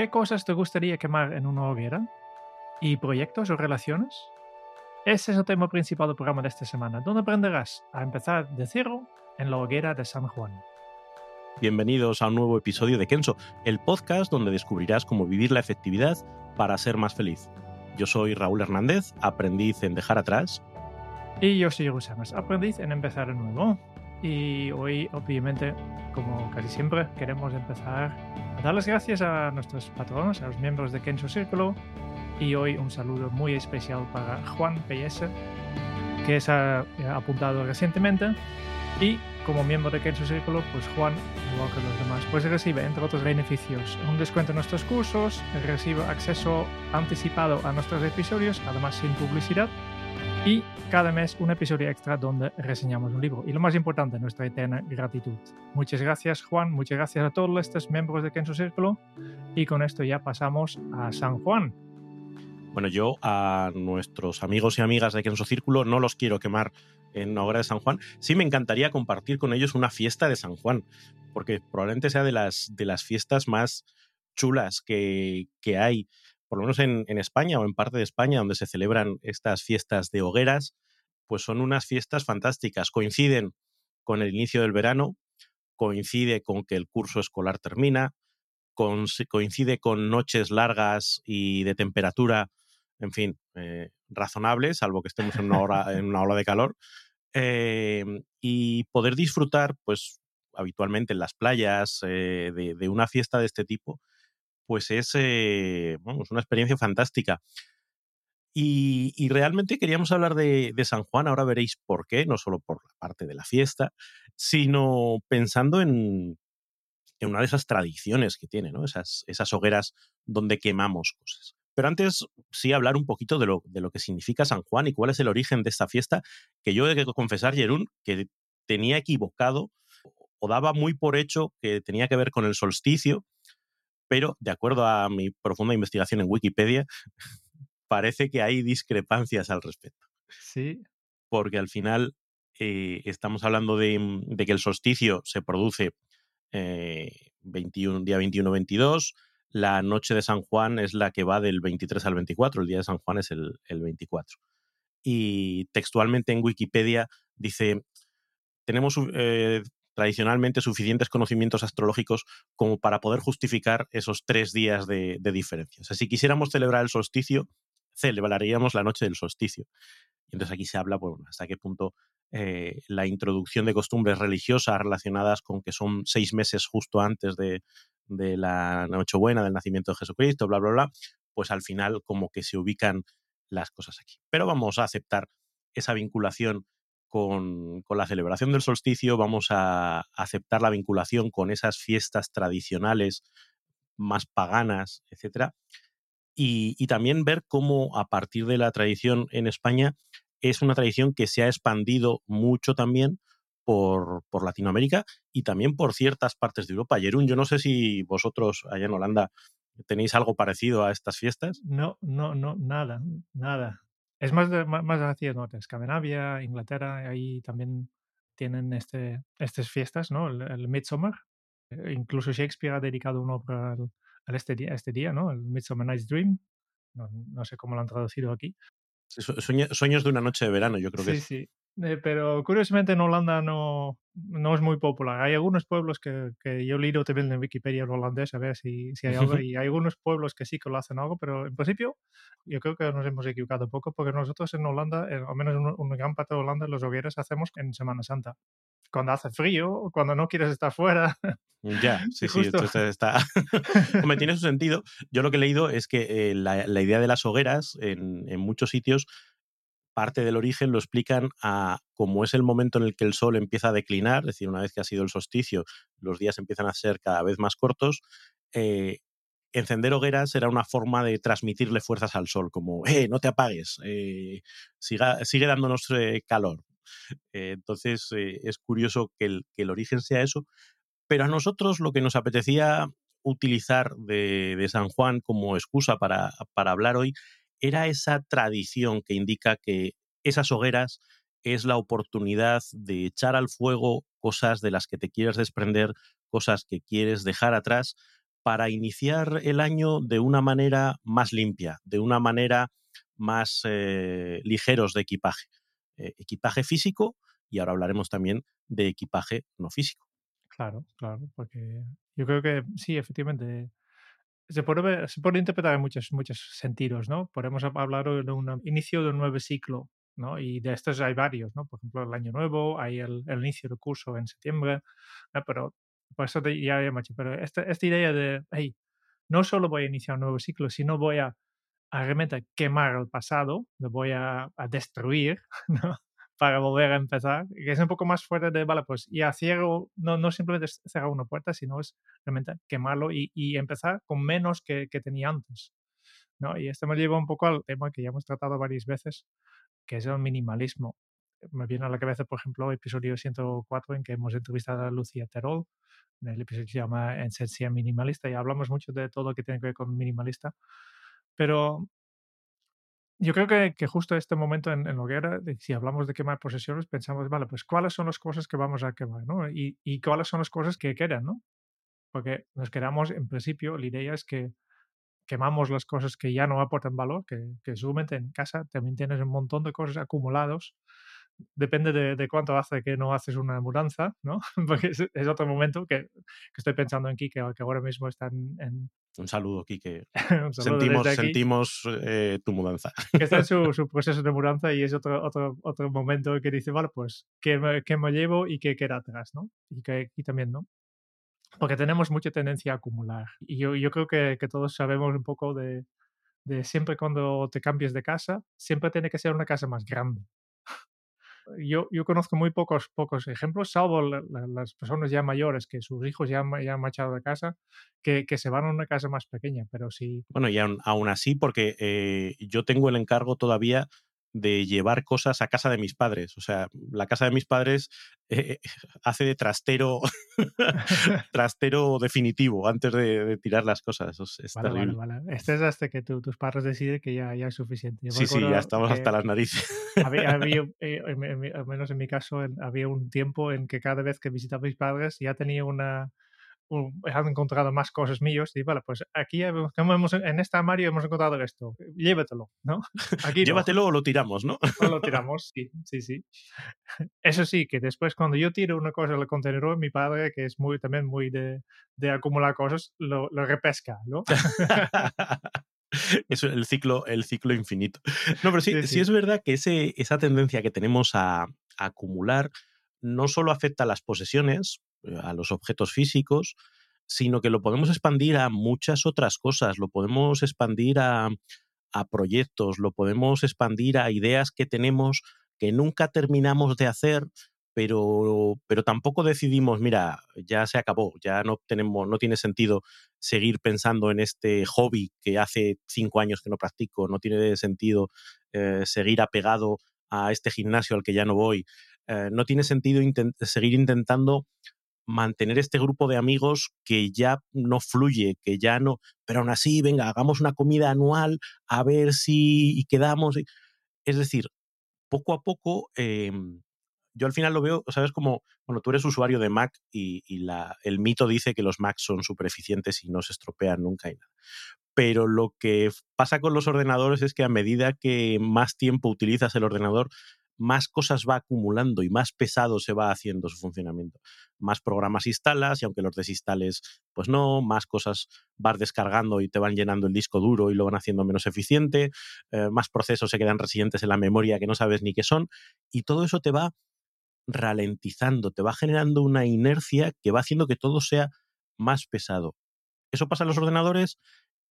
¿Qué cosas te gustaría quemar en una hoguera? ¿Y proyectos o relaciones? Ese es el tema principal del programa de esta semana, donde aprenderás a empezar de cero en la hoguera de San Juan. Bienvenidos a un nuevo episodio de Kenso, el podcast donde descubrirás cómo vivir la efectividad para ser más feliz. Yo soy Raúl Hernández, aprendiz en dejar atrás. Y yo soy Rusamas, aprendiz en empezar de nuevo. Y hoy, obviamente, como casi siempre, queremos empezar dar las gracias a nuestros patronos, a los miembros de Kenso Círculo. Y hoy un saludo muy especial para Juan PS, que se ha apuntado recientemente. Y como miembro de Kenso Círculo, pues Juan, igual que los demás, pues recibe, entre otros beneficios, un descuento en nuestros cursos, recibe acceso anticipado a nuestros episodios, además sin publicidad, y cada mes un episodio extra donde reseñamos un libro. Y lo más importante, nuestra eterna gratitud. Muchas gracias Juan, muchas gracias a todos estos miembros de Kenso Círculo. Y con esto ya pasamos a San Juan. Bueno, yo a nuestros amigos y amigas de Kenso Círculo no los quiero quemar en la obra de San Juan. Sí me encantaría compartir con ellos una fiesta de San Juan, porque probablemente sea de las, de las fiestas más chulas que, que hay por lo menos en, España o en parte de España, donde se celebran estas fiestas de hogueras, pues son unas fiestas fantásticas. Coinciden con el inicio del verano, coincide con que el curso escolar termina, con, coincide con noches largas y de temperatura, en fin, eh, razonable, salvo que estemos en una, hora, en una ola de calor, eh, y poder disfrutar, pues habitualmente en las playas, eh, de, una fiesta de este tipo, pues es eh, una experiencia fantástica. Y, realmente queríamos hablar de, San Juan, ahora veréis por qué, no solo por la parte de la fiesta, sino pensando en, una de esas tradiciones que tiene, esas, esas hogueras donde quemamos cosas. Pero antes sí hablar un poquito de lo, de lo que significa San Juan y cuál es el origen de esta fiesta, que yo he que confesar, Jerún, que tenía equivocado o daba muy por hecho que tenía que ver con el solsticio, pero de acuerdo a mi profunda investigación en Wikipedia, parece que hay discrepancias al respecto. Sí. Porque al final eh, estamos hablando de, de, que el solsticio se produce eh, 21, día 21-22, la noche de San Juan es la que va del 23 al 24, el día de San Juan es el, el 24. Y textualmente en Wikipedia dice, tenemos eh, tradicionalmente suficientes conocimientos astrológicos como para poder justificar esos tres días de, de diferencia. Si quisiéramos celebrar el solsticio, celebraríamos la noche del solsticio. Entonces aquí se habla, hasta qué punto eh, la introducción de costumbres religiosas relacionadas con que son seis meses justo antes de, de la Nochebuena, del nacimiento de Jesucristo, bla, bla, bla, pues al final como que se ubican las cosas aquí. Pero vamos a aceptar esa vinculación con, la celebración del solsticio, vamos a aceptar la vinculación con esas fiestas tradicionales más paganas, y, y, también ver cómo a partir de la tradición en España es una tradición que se ha expandido mucho también por, por Latinoamérica y también por ciertas partes de Europa. Jerún, yo no sé si vosotros allá en Holanda tenéis algo parecido a estas fiestas. No, no, no, nada, nada. Es más, de, más hacia el norte, Escandinavia, Inglaterra, ahí también tienen este, estas fiestas, ¿no? El, el Midsummer. Eh, incluso Shakespeare ha dedicado una obra al, al este, día, este día, ¿no? El Midsummer Night's Dream. No, no, sé cómo lo han traducido aquí. Sueños de una noche de verano, yo creo sí, que es. Sí, eh, pero curiosamente en Holanda no, no es muy popular. Hay algunos pueblos que, que yo leo también en Wikipedia en holandés a ver si, si hay algo, y hay algunos pueblos que sí que lo hacen algo, pero en principio yo creo que nos hemos equivocado un poco porque nosotros en Holanda, en, al menos en una gran parte de Holanda, los hogueras hacemos en Semana Santa. Cuando hace frío, cuando no quieres estar fuera. Ya, sí, sí, esto está. Hombre, tiene su sentido. Yo lo que he leído es que eh, la, la, idea de las hogueras en, en muchos sitios parte del origen lo explican a cómo es el momento en el que el sol empieza a declinar, es decir, una vez que ha sido el solsticio, los días empiezan a ser cada vez más cortos. Eh, encender hogueras era una forma de transmitirle fuerzas al sol, como, eh, no te apagues, eh, sigue dándonos eh, calor. entonces, es curioso que el, origen sea eso, pero a nosotros lo que nos apetecía utilizar de, San Juan como excusa para hablar hoy era esa tradición que indica que esas hogueras es la oportunidad de echar al fuego cosas de las que te quieres desprender, cosas que quieres dejar atrás, para iniciar el año de una manera más limpia, de una manera más eh, ligeros de equipaje. Eh, equipaje físico y ahora hablaremos también de equipaje no físico. Claro, claro, porque yo creo que sí, efectivamente, se puede, se puede interpretar en muchos, muchos sentidos, ¿no? Podemos hablar de un inicio de un nuevo ciclo, ¿no? Y de estos hay varios, ¿no? Por ejemplo, el año nuevo, hay el, el inicio del curso en septiembre, ¿no? pero por eso te, ya he dicho, pero esta, esta idea de, hey, no solo voy a iniciar un nuevo ciclo, sino voy a, a realmente quemar el pasado, lo voy a, a destruir, ¿no? Para volver a empezar, que es un poco más fuerte de, vale, pues ya cierro, no, no simplemente cerrar una puerta, sino es realmente quemarlo y, y empezar con menos que, que, tenía antes. ¿no? Y esto me lleva un poco al tema que ya hemos tratado varias veces, que es el minimalismo. Me viene a la cabeza, por ejemplo, el episodio 104 en que hemos entrevistado a Lucía Terol, en el episodio que se llama Esencia Minimalista, y hablamos mucho de todo lo que tiene que ver con minimalista. Pero yo creo que, que, justo este momento en, en Hoguera, si hablamos de quemar posesiones, pensamos, vale, pues cuáles son las cosas que vamos a quemar, ¿no? Y, y cuáles son las cosas que quedan, ¿no? Porque nos quedamos, en principio, la idea es que quemamos las cosas que ya no aportan valor, que, que en casa también tienes un montón de cosas acumulados. Depende de, de cuánto hace que no haces una mudanza, ¿no? Porque es, es otro momento que, que, estoy pensando en Kike, que ahora mismo está en, en un saludo, Quique. Un saludo sentimos sentimos eh, tu mudanza. Que está en su, su, proceso de mudanza y es otro, otro, otro momento que dice, vale, pues, ¿qué me, qué me llevo y qué queda atrás? ¿no? Y que aquí también, ¿no? Porque tenemos mucha tendencia a acumular. Y yo, yo creo que, que todos sabemos un poco de, de siempre cuando te cambies de casa, siempre tiene que ser una casa más grande yo, conozco muy pocos, pocos ejemplos, salvo la, la, las personas ya mayores que sus hijos ya, ya han marchado de casa, que, que, se van a una casa más pequeña, pero sí. Bueno, y aún, aún así, porque eh, yo tengo el encargo todavía de llevar cosas a casa de mis padres. O sea, la casa de mis padres eh, hace de trastero, trastero definitivo antes de, de, tirar las cosas. Es vale, terrible. Vale, vale. Este es hasta que tu, tus padres deciden que ya, ya es suficiente. Yo sí, sí, ya estamos hasta las narices. Había, había eh, en, en, al menos en mi caso, había un tiempo en que cada vez que visitaba a mis padres ya tenía una, han encontrado más cosas míos y vale, pues aquí hemos, en este armario hemos encontrado esto, llévatelo, ¿no? Aquí Llévatelo o lo tiramos, ¿no? O lo tiramos, sí, sí, sí. Eso sí, que después cuando yo tiro una cosa al contenedor, mi padre, que es muy también muy de, de acumular cosas, lo, lo repesca, ¿no? es el ciclo, el ciclo infinito. No, pero sí, sí, sí. sí es verdad que ese, esa tendencia que tenemos a, a acumular no solo afecta a las posesiones, a los objetos físicos, sino que lo podemos expandir a muchas otras cosas, lo podemos expandir a, a proyectos, lo podemos expandir a ideas que tenemos que nunca terminamos de hacer, pero, pero tampoco decidimos, mira, ya se acabó, ya no tenemos, no tiene sentido seguir pensando en este hobby que hace cinco años que no practico, no tiene sentido eh, seguir apegado a este gimnasio al que ya no voy, eh, no tiene sentido seguir intentando mantener este grupo de amigos que ya no fluye, que ya no, pero aún así, venga, hagamos una comida anual a ver si quedamos. Es decir, poco a poco, eh, yo al final lo veo, ¿sabes? Como, bueno, tú eres usuario de Mac y, y la, el mito dice que los Macs son súper eficientes y no se estropean nunca y nada. Pero lo que pasa con los ordenadores es que a medida que más tiempo utilizas el ordenador, más cosas va acumulando y más pesado se va haciendo su funcionamiento. Más programas instalas y aunque los desinstales, pues no, más cosas vas descargando y te van llenando el disco duro y lo van haciendo menos eficiente, eh, más procesos se quedan residentes en la memoria que no sabes ni qué son y todo eso te va ralentizando, te va generando una inercia que va haciendo que todo sea más pesado. Eso pasa en los ordenadores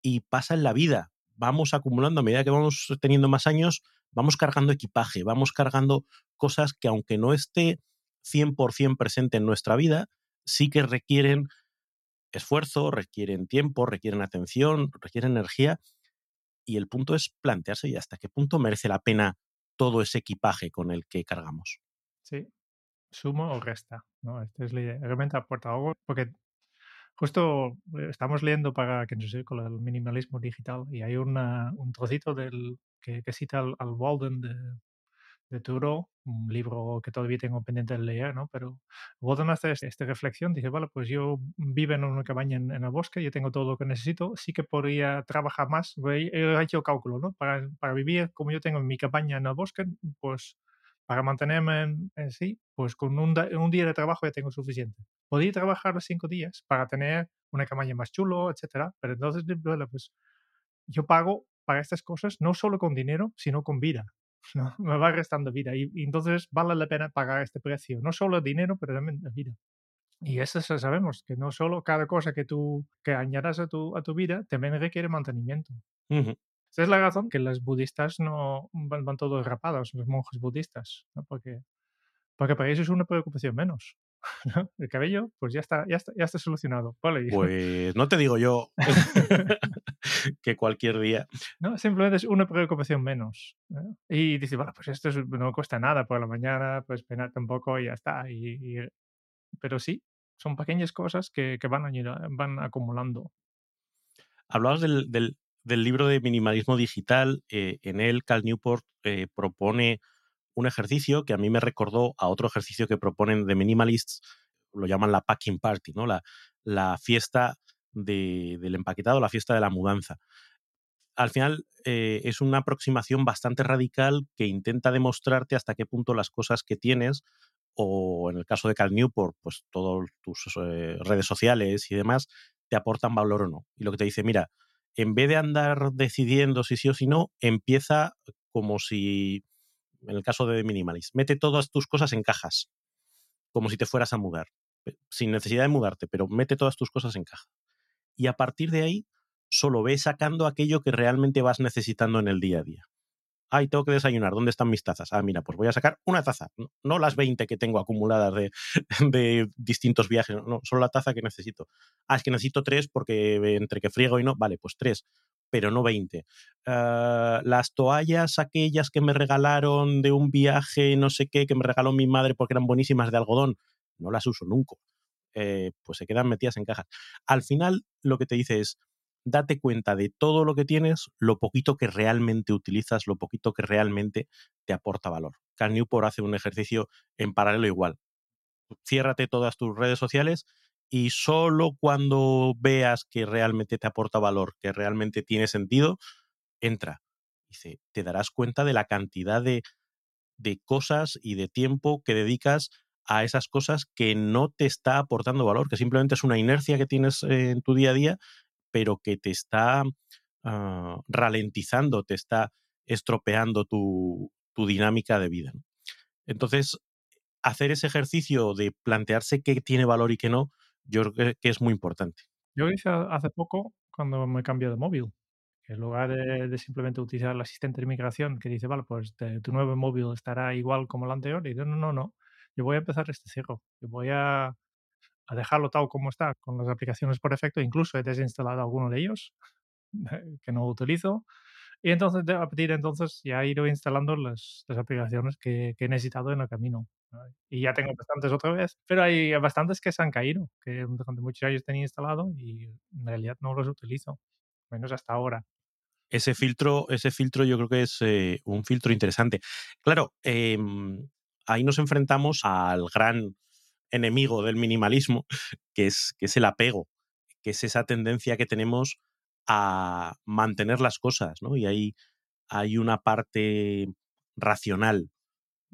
y pasa en la vida. Vamos acumulando a medida que vamos teniendo más años, vamos cargando equipaje, vamos cargando cosas que aunque no esté 100% presente en nuestra vida, sí que requieren esfuerzo, requieren tiempo, requieren atención, requieren energía. Y el punto es plantearse y hasta qué punto merece la pena todo ese equipaje con el que cargamos. Sí, sumo o resta, ¿no? Esta es la idea. Realmente aporta algo, porque justo eh, estamos leyendo para que nos con el minimalismo digital y hay una, un trocito del, que, que cita al, al Walden de, de Turo, un libro que todavía tengo pendiente de leer, ¿no? Pero Walden hace esta reflexión, dice, vale, pues yo vivo en una cabaña en, el bosque, yo tengo todo lo que necesito, sí que podría trabajar más, he hecho cálculo, ¿no? Para, para vivir como yo tengo en mi cabaña en el bosque, pues para mantenerme en, sí, pues con un, un, día de trabajo ya tengo suficiente. Podría trabajar los cinco días para tener una cabaña más chulo, etcétera, pero entonces, pues yo pago para estas cosas no solo con dinero, sino con vida. ¿no? Me va restando vida y, entonces vale la pena pagar este precio, no solo dinero, pero también vida. Y eso sabemos, que no solo cada cosa que tú que añadas a tu, a tu vida también requiere mantenimiento. Esa es la razón que los budistas no van, todos rapados, los monjes budistas, ¿no? porque, porque para ellos es una preocupación menos. El cabello, pues ya está, ya está, ya está solucionado. Pues no te digo yo que cualquier día. No, simplemente es una preocupación menos. Y dice, bueno, pues esto no cuesta nada por la mañana, pues peinarte un poco y ya está. Y, Pero sí, son pequeñas cosas que, que van, van acumulando. Hablabas del, del, del libro de minimalismo digital. Eh, en él, Cal Newport eh, propone un ejercicio que a mí me recordó a otro ejercicio que proponen de minimalists, lo llaman la packing party, ¿no? La, la fiesta del empaquetado, la fiesta de la mudanza. Al final eh, es una aproximación bastante radical que intenta demostrarte hasta qué punto las cosas que tienes, o en el caso de Cal Newport, pues todas tus redes sociales y demás, te aportan valor o no. Y lo que te dice, mira, en vez de andar decidiendo si sí o si no, empieza como si, en el caso de Minimalist, mete todas tus cosas en cajas, como si te fueras a mudar, sin necesidad de mudarte, pero mete todas tus cosas en caja. Y a partir de ahí, solo ve sacando aquello que realmente vas necesitando en el día a día ay, tengo que desayunar, ¿dónde están mis tazas? Ah, mira, pues voy a sacar una taza, no las 20 que tengo acumuladas de, de, distintos viajes, no, solo la taza que necesito. Ah, es que necesito tres porque entre que friego y no, vale, pues tres, pero no 20. Ah, las toallas, aquellas que me regalaron de un viaje, no sé qué, que me regaló mi madre porque eran buenísimas de algodón, no las uso nunca. Eh, pues se quedan metidas en cajas. Al final, lo que te dice es, date cuenta de todo lo que tienes, lo poquito que realmente utilizas, lo poquito que realmente te aporta valor. Cal Newport hace un ejercicio en paralelo igual. Ciérrate todas tus redes sociales y solo cuando veas que realmente te aporta valor, que realmente tiene sentido, entra. Dice, te darás cuenta de la cantidad de, de cosas y de tiempo que dedicas a esas cosas que no te está aportando valor, que simplemente es una inercia que tienes en tu día a día pero que te está ah, ralentizando, te está estropeando tu, dinámica de vida. Entonces, hacer ese ejercicio de plantearse qué tiene valor y qué no, yo creo que es muy importante. Yo hice hace poco cuando me cambié de móvil. En lugar de, simplemente utilizar el asistente de migración que dice, vale, pues tu nuevo móvil estará igual como el anterior, y yo, no, no, no, yo voy a empezar este cero. Yo voy a a dejarlo tal como está con las aplicaciones por defecto. Incluso he desinstalado alguno de ellos que no utilizo. Y entonces, a partir de entonces, ya he ido instalando las, las aplicaciones que, que, he necesitado en el camino. Y ya tengo bastantes otra vez, pero hay bastantes que se han caído, que durante muchos años tenía instalado y en realidad no los utilizo, menos hasta ahora. Ese filtro, ese filtro yo creo que es eh, un filtro interesante. Claro, eh, ahí nos enfrentamos al gran enemigo del minimalismo, que es, que es el apego, que es esa tendencia que tenemos a mantener las cosas, ¿no? Y ahí hay una parte racional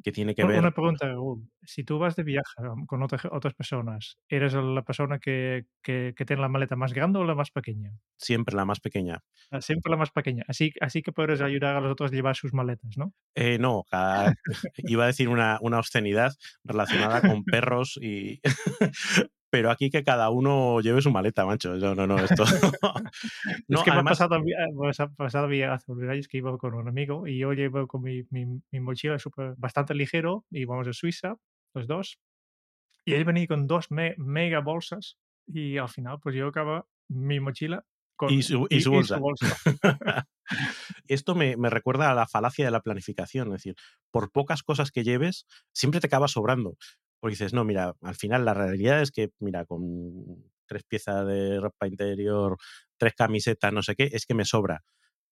que tiene que ver. Una pregunta, si tú vas de viaje con otras personas, ¿eres la persona que, que, tiene la maleta más grande o la más pequeña? Siempre la más pequeña. Ah, siempre la más pequeña. Así, así que puedes ayudar a los otros a llevar sus maletas, ¿no? Eh, no, iba a decir una, una obscenidad relacionada con perros y... pero aquí que cada uno lleve su maleta, macho. No, no, no, esto. no, es que me ha pasado, pues, ha pasado hace unos años que iba con un amigo y yo llevo con mi, mi, mochila super, bastante ligero y vamos a Suiza, los dos. Y él venía con dos mega bolsas y al final pues yo acaba mi mochila con, y, su, bolsa. Esto me, me, recuerda a la falacia de la planificación, es decir, por pocas cosas que lleves, siempre te acaba sobrando. Porque dices, no, mira, al final la realidad es que, mira, con tres piezas de ropa interior, tres camisetas, no sé qué, es que me sobra.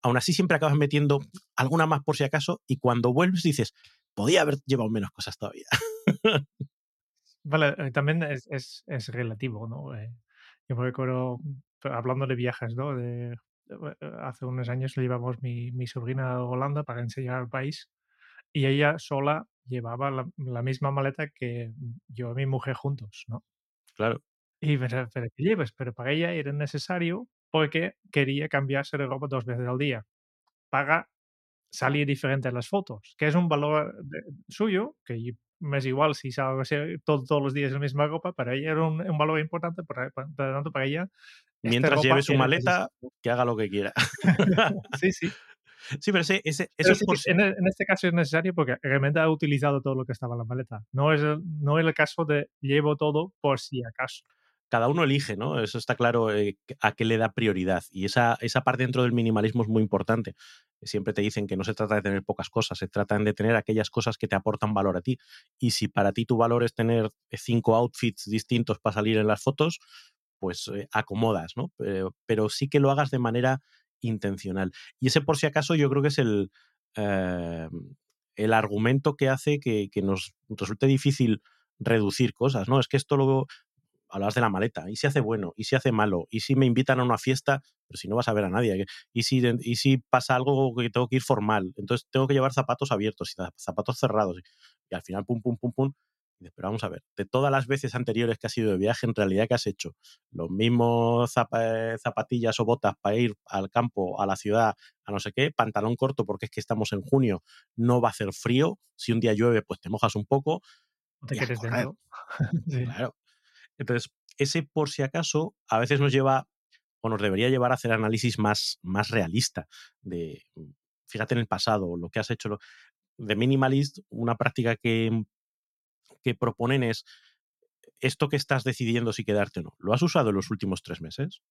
Aún así siempre acabas metiendo alguna más por si acaso y cuando vuelves dices, podía haber llevado menos cosas todavía. Vale, eh, también es, es, relativo, ¿no? Eh, yo me recuerdo, hablando de viajes, ¿no? Eh, hace unos años le llevamos mi, mi sobrina a Holanda para enseñar al país y ella sola llevaba la, misma maleta que yo y mi mujer juntos, ¿no? Claro. Y pensaba, pero ¿qué lleves? Pero para ella era necesario porque quería cambiarse de ropa dos veces al día para salir diferente en las fotos, que es un valor suyo, que me es igual si salgo todo, todos los días en la misma ropa, para ella era un, valor importante, por, tanto para ella... Mientras lleve su maleta, que haga lo que quiera. sí, sí. Sí, pero ese, ese, en, este caso es necesario porque realmente ha utilizado todo lo que estaba en la maleta. No es, el, no es el caso de llevo todo por si acaso. Cada uno elige, ¿no? Eso está claro eh, a qué le da prioridad. Y esa, esa parte dentro del minimalismo es muy importante. Siempre te dicen que no se trata de tener pocas cosas, se trata de tener aquellas cosas que te aportan valor a ti. Y si para ti tu valor es tener cinco outfits distintos para salir en las fotos, pues eh, acomodas, ¿no? pero sí que lo hagas de manera intencional. Y ese por si acaso yo creo que es el, eh, el argumento que hace que, nos resulte difícil reducir cosas, ¿no? Es que esto luego hablabas de la maleta, y si hace bueno, y si hace malo, y si me invitan a una fiesta, pero si no vas a ver a nadie, y si, y si pasa algo que tengo que ir formal, entonces tengo que llevar zapatos abiertos y zapatos cerrados, y al final, pum, pum, pum, pum, pero vamos a ver, de todas las veces anteriores que has ido de viaje, en realidad, ¿qué has hecho? Los mismos zapatillas o botas para ir al campo, a la ciudad, a no sé qué, pantalón corto porque es que estamos en junio, no va a hacer frío, si un día llueve, pues te mojas un poco. No te quieres dentro. Claro. Entonces, ese por si acaso a veces nos lleva o nos debería llevar a hacer análisis más, más realista de, fíjate en el pasado, lo que has hecho. De minimalist, una práctica que que proponen es esto que estás decidiendo si quedarte o no. ¿Lo has usado en los últimos tres meses?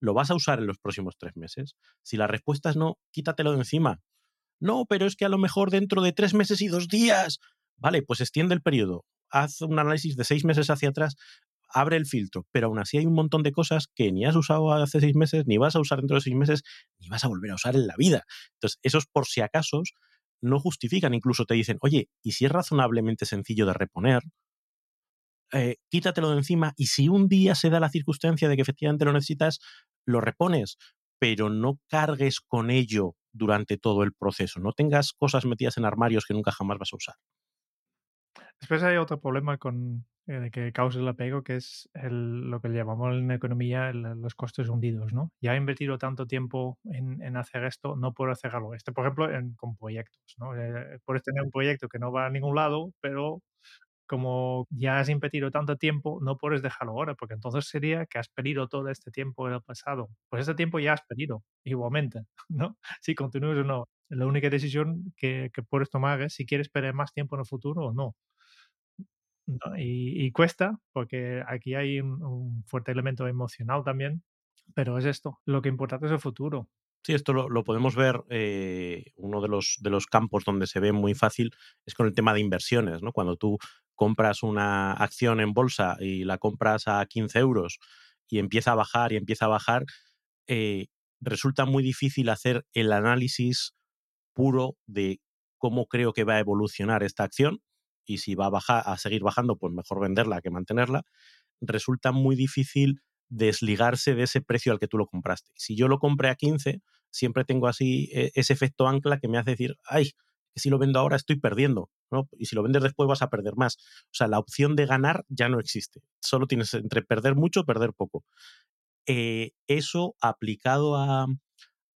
¿Lo vas a usar en los próximos tres meses? Si la respuesta es no, quítatelo de encima. No, pero es que a lo mejor dentro de tres meses y dos días. Vale, pues extiende el periodo. Haz un análisis de seis meses hacia atrás, abre el filtro. Pero aún así hay un montón de cosas que ni has usado hace seis meses, ni vas a usar dentro de seis meses, ni vas a volver a usar en la vida. Entonces, esos por si acaso no justifican, incluso te dicen, oye, y si es razonablemente sencillo de reponer, eh, quítatelo de encima y si un día se da la circunstancia de que efectivamente lo necesitas, lo repones, pero no cargues con ello durante todo el proceso, no tengas cosas metidas en armarios que nunca jamás vas a usar. Después hay otro problema con, eh, que causa el apego, que es lo que llamamos en economía los costes hundidos, ¿no? Ya he invertido tanto tiempo en, hacer esto, no puedo hacerlo. Este, por ejemplo, con proyectos, ¿no? Eh, puedes tener un proyecto que no va a ningún lado, pero como ya has invertido tanto tiempo, no puedes dejarlo ahora, porque entonces sería que has perdido todo este tiempo en el pasado. Pues ese tiempo ya has perdido, igualmente, ¿no? Si continúas o no. La única decisión que, que puedes tomar es si quieres perder más tiempo en el futuro o no. Y, cuesta, porque aquí hay un, fuerte elemento emocional también, pero es esto, lo que importa es el futuro. Sí, esto lo, podemos ver, eh, uno de los, de los campos donde se ve muy fácil es con el tema de inversiones, ¿no? Cuando tú compras una acción en bolsa y la compras a 15 euros y empieza a bajar y empieza a bajar, eh, resulta muy difícil hacer el análisis puro de cómo creo que va a evolucionar esta acción y si va a, bajar, a seguir bajando, pues mejor venderla que mantenerla, resulta muy difícil desligarse de ese precio al que tú lo compraste. Si yo lo compré a 15, siempre tengo así e, ese efecto ancla que me hace decir, ay, que si lo vendo ahora estoy perdiendo. Y si lo vendes después vas a perder más. O sea, la opción de ganar ya no existe. Solo tienes entre perder mucho perder poco. Eh, eso aplicado a,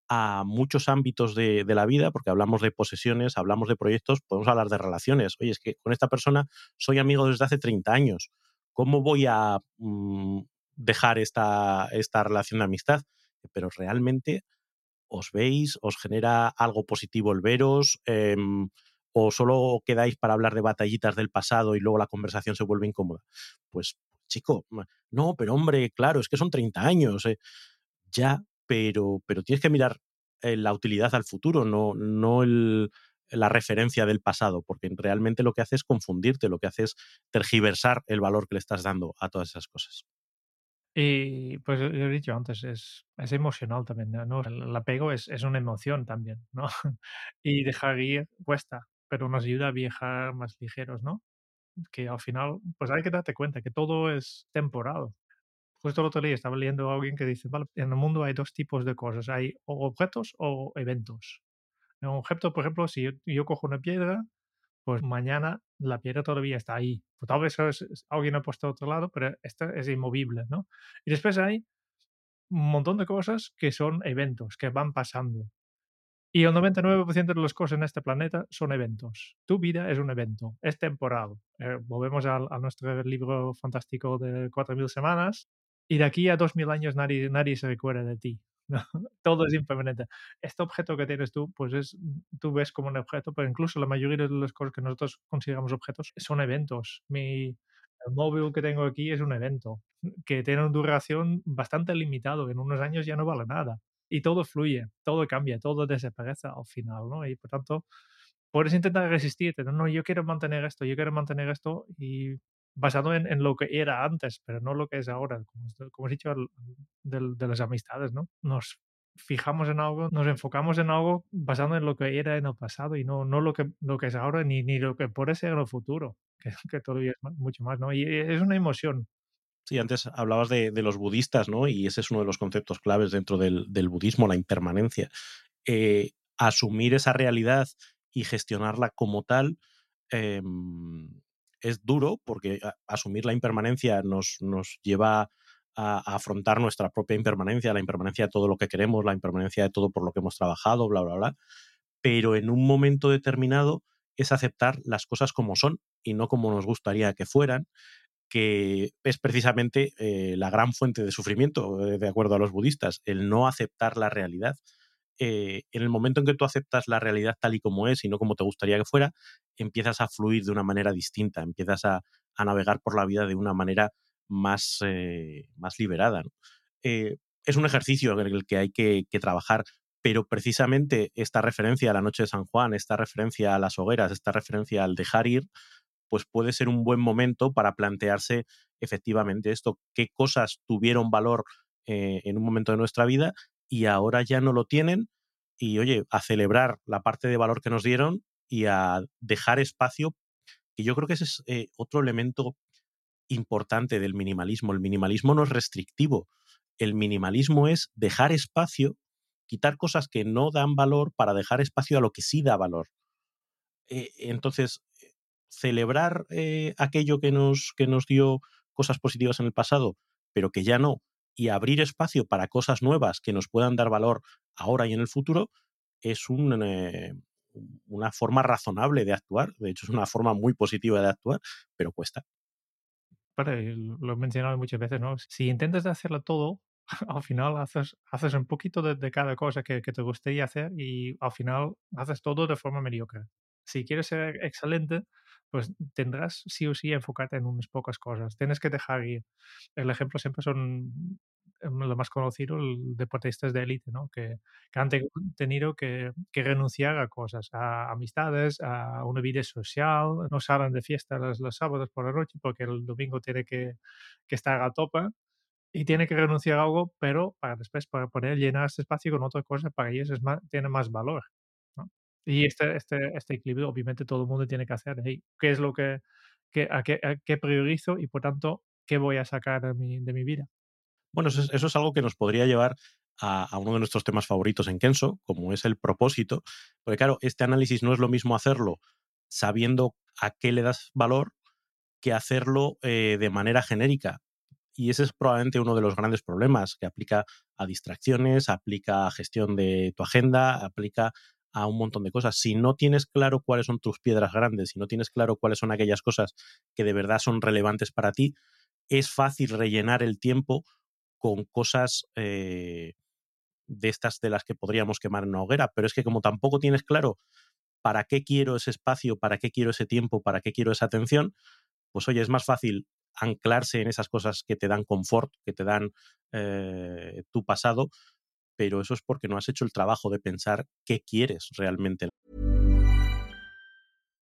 a muchos ámbitos de, la vida, porque hablamos de posesiones, hablamos de proyectos, podemos hablar de relaciones. Oye, es que con esta persona soy amigo desde hace 30 años. ¿cómo voy a mm, dejar esta, esta relación de amistad? Pero realmente os veis, os genera algo positivo el veros, em, o solo quedáis para hablar de batallitas del pasado y luego la conversación se vuelve incómoda. Pues, chico, no, pero hombre, claro, es que son 30 años. Eh. Ya, pero, tienes que mirar eh, la utilidad al futuro, no, no la referencia del pasado, porque realmente lo que hace es confundirte, lo que hace es tergiversar el valor que le estás dando a todas esas cosas. Y pues lo he dicho antes, es, es emocional también, ¿no? El apego es, es una emoción también, ¿no? Y dejar ir cuesta, pero nos ayuda a viajar más ligeros, ¿no? Que al final, pues hay que darte cuenta que todo es temporal. Justo el otro día estaba leyendo a alguien que dice, vale, en el mundo hay dos tipos de cosas, hay objetos o eventos. En un objeto, por ejemplo, si yo, yo cojo una piedra, pues mañana la piedra todavía está ahí. Pues tal vez alguien ha puesto a otro lado, pero esta es inmovible, ¿no? Y después hay un montón de cosas que son eventos, que van pasando. Y el 99% de las cosas en este planeta son eventos. Tu vida es un evento, es temporal. Eh, volvemos a, a, nuestro libro fantástico de 4.000 semanas. Y de aquí a 2.000 años nadie, nadie se recuerda de ti. todo es impermanente. Este objeto que tienes tú, pues es, tú ves como un objeto, pero incluso la mayoría de las cosas que nosotros consideramos objetos son eventos. Mi, el móvil que tengo aquí es un evento que tiene una duración bastante limitado. En unos años ya no vale nada. Y todo fluye, todo cambia, todo desaparece al final, ¿no? Y por tanto, puedes intentar resistirte. No, no, yo quiero mantener esto, yo quiero mantener esto y basado en, en, lo que era antes, pero no lo que es ahora, como, como dicho, de, de, las amistades, ¿no? Nos fijamos en algo, nos enfocamos en algo basado en lo que era en el pasado y no, no lo, que, lo que es ahora, ni, ni lo que puede ser en el futuro, que, que todavía es mucho más, ¿no? Y es una emoción. Sí, antes hablabas de, de, los budistas, ¿no? Y ese es uno de los conceptos claves dentro del, del budismo, la impermanencia. Eh, asumir esa realidad y gestionarla como tal, eh, es duro porque asumir la impermanencia nos, nos lleva a, afrontar nuestra propia impermanencia, la impermanencia de todo lo que queremos, la impermanencia de todo por lo que hemos trabajado, bla, bla, bla. Pero en un momento determinado es aceptar las cosas como son y no como nos gustaría que fueran, que es precisamente eh, la gran fuente de sufrimiento, eh, de acuerdo a los budistas, el no aceptar la realidad. Eh, en el momento en que tú aceptas la realidad tal y como es y no como te gustaría que fuera, empiezas a fluir de una manera distinta, empiezas a, navegar por la vida de una manera más, eh, más liberada. Eh, es un ejercicio en el que hay que, que, trabajar, pero precisamente esta referencia a la noche de San Juan, esta referencia a las hogueras, esta referencia al dejar ir, pues puede ser un buen momento para plantearse efectivamente esto, qué cosas tuvieron valor eh, en un momento de nuestra vida y ahora ya no lo tienen y oye, a celebrar la parte de valor que nos dieron y a dejar espacio, que yo creo que ese es eh, otro elemento importante del minimalismo. El minimalismo no es restrictivo, el minimalismo es dejar espacio, quitar cosas que no dan valor para dejar espacio a lo que sí da valor. Eh, entonces, celebrar eh, aquello que nos, que nos dio cosas positivas en el pasado, pero que ya no, y abrir espacio para cosas nuevas que nos puedan dar valor ahora y en el futuro es un, una forma razonable de actuar. De hecho, es una forma muy positiva de actuar, pero cuesta. Pero lo he mencionado muchas veces, ¿no? Si intentas hacerlo todo, al final haces, haces un poquito de, cada cosa que, que, te gustaría hacer y al final haces todo de forma mediocre. Si quieres ser excelente, pues tendrás sí o sí enfocarte en unas pocas cosas. Tienes que dejar ir. El ejemplo siempre son lo más conocido, el deportistas de élite, ¿no? Que, que, han tenido que, que, renunciar a cosas, a amistades, a una vida social, no salen de fiesta los, los sábados por la noche porque el domingo tiene que, que estar a tope y tiene que renunciar a algo, pero para después para poder llenar ese espacio con otra cosa, para ellos es más, tiene más valor. Y este, este, este equilibrio, obviamente, todo el mundo tiene que hacer. Hey, ¿Qué es lo que, que, a qué, a qué priorizo y, por tanto, qué voy a sacar de mi, de mi vida? Bueno, eso es, algo que nos podría llevar a, a, uno de nuestros temas favoritos en Kenso, como es el propósito. Porque, claro, este análisis no es lo mismo hacerlo sabiendo a qué le das valor que hacerlo eh, de manera genérica. Y ese es probablemente uno de los grandes problemas que aplica a distracciones, aplica a gestión de tu agenda, aplica a un montón de cosas. Si no tienes claro cuáles son tus piedras grandes, si no tienes claro cuáles son aquellas cosas que de verdad son relevantes para ti, es fácil rellenar el tiempo con cosas eh, de estas de las que podríamos quemar en una hoguera, pero es que como tampoco tienes claro para qué quiero ese espacio, para qué quiero ese tiempo, para qué quiero esa atención, pues oye, es más fácil anclarse en esas cosas que te dan confort, que te dan eh, tu pasado, pero eso es porque no has hecho el trabajo de pensar qué quieres realmente.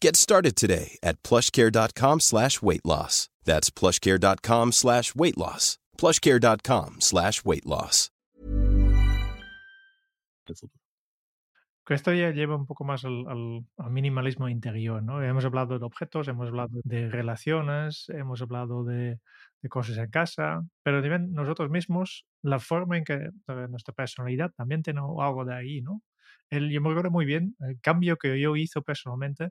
Get started today at plushcare.com slash weight loss. That's plushcare.com slash weight loss. plushcare.com slash weight loss. esto ya lleva un poco más al, al- al minimalismo interior, ¿no? Hemos hablado de objetos, hemos hablado de relaciones, hemos hablado de, de cosas en casa, pero también nosotros mismos, la forma en que nuestra personalidad también tiene algo de ahí, ¿no? El, yo me acuerdo muy bien el cambio que yo hice personalmente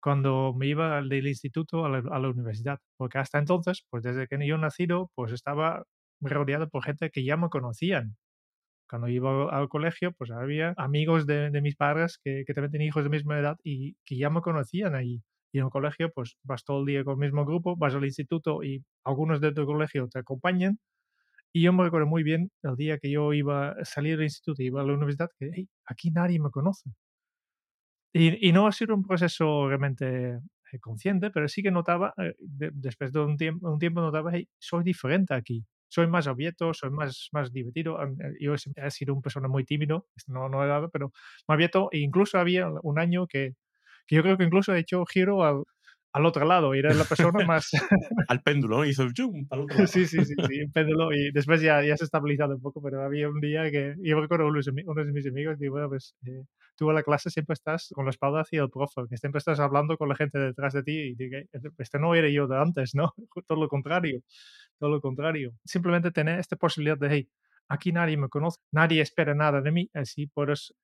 cuando me iba del instituto a la, a la universidad, porque hasta entonces, pues desde que yo nacido, pues estaba rodeado por gente que ya me conocían, cuando iba al colegio, pues había amigos de, de mis padres que, que también tenían hijos de misma edad y que ya me conocían ahí. Y en el colegio, pues vas todo el día con el mismo grupo, vas al instituto y algunos de tu colegio te acompañan. Y yo me recuerdo muy bien el día que yo iba a salir del instituto y iba a la universidad, que "Hey, aquí nadie me conoce. Y, no ha sido un proceso realmente eh, consciente, pero sí que notaba, eh, de- después de un tiempo, un tiempo notaba, soy diferente aquí. Soy más abierto, soy más, más divertido. Eh, Yo he sido una persona muy tímido, no, no dado, pero más abierto. E incluso había un año que, que yo creo que incluso he hecho giro al, al otro lado. Y era la persona más, Al péndulo, ¿no? Hizo para el otro lado. sí, sí, sí, sí, un péndulo y después ya, ya se ha estabilizado un poco, pero había un día que yo recuerdo uno de, mis- uno de mis amigos, digo, bueno, pues eh, tú a la clase siempre estás con la espalda hacia el profe, que siempre estás hablando con la gente detrás de ti y digo, este no era yo de antes, ¿no? Todo lo contrario, todo lo contrario. Simplemente tener esta posibilidad de, hey, aquí nadie me conoce, nadie espera nada de mí, así puedes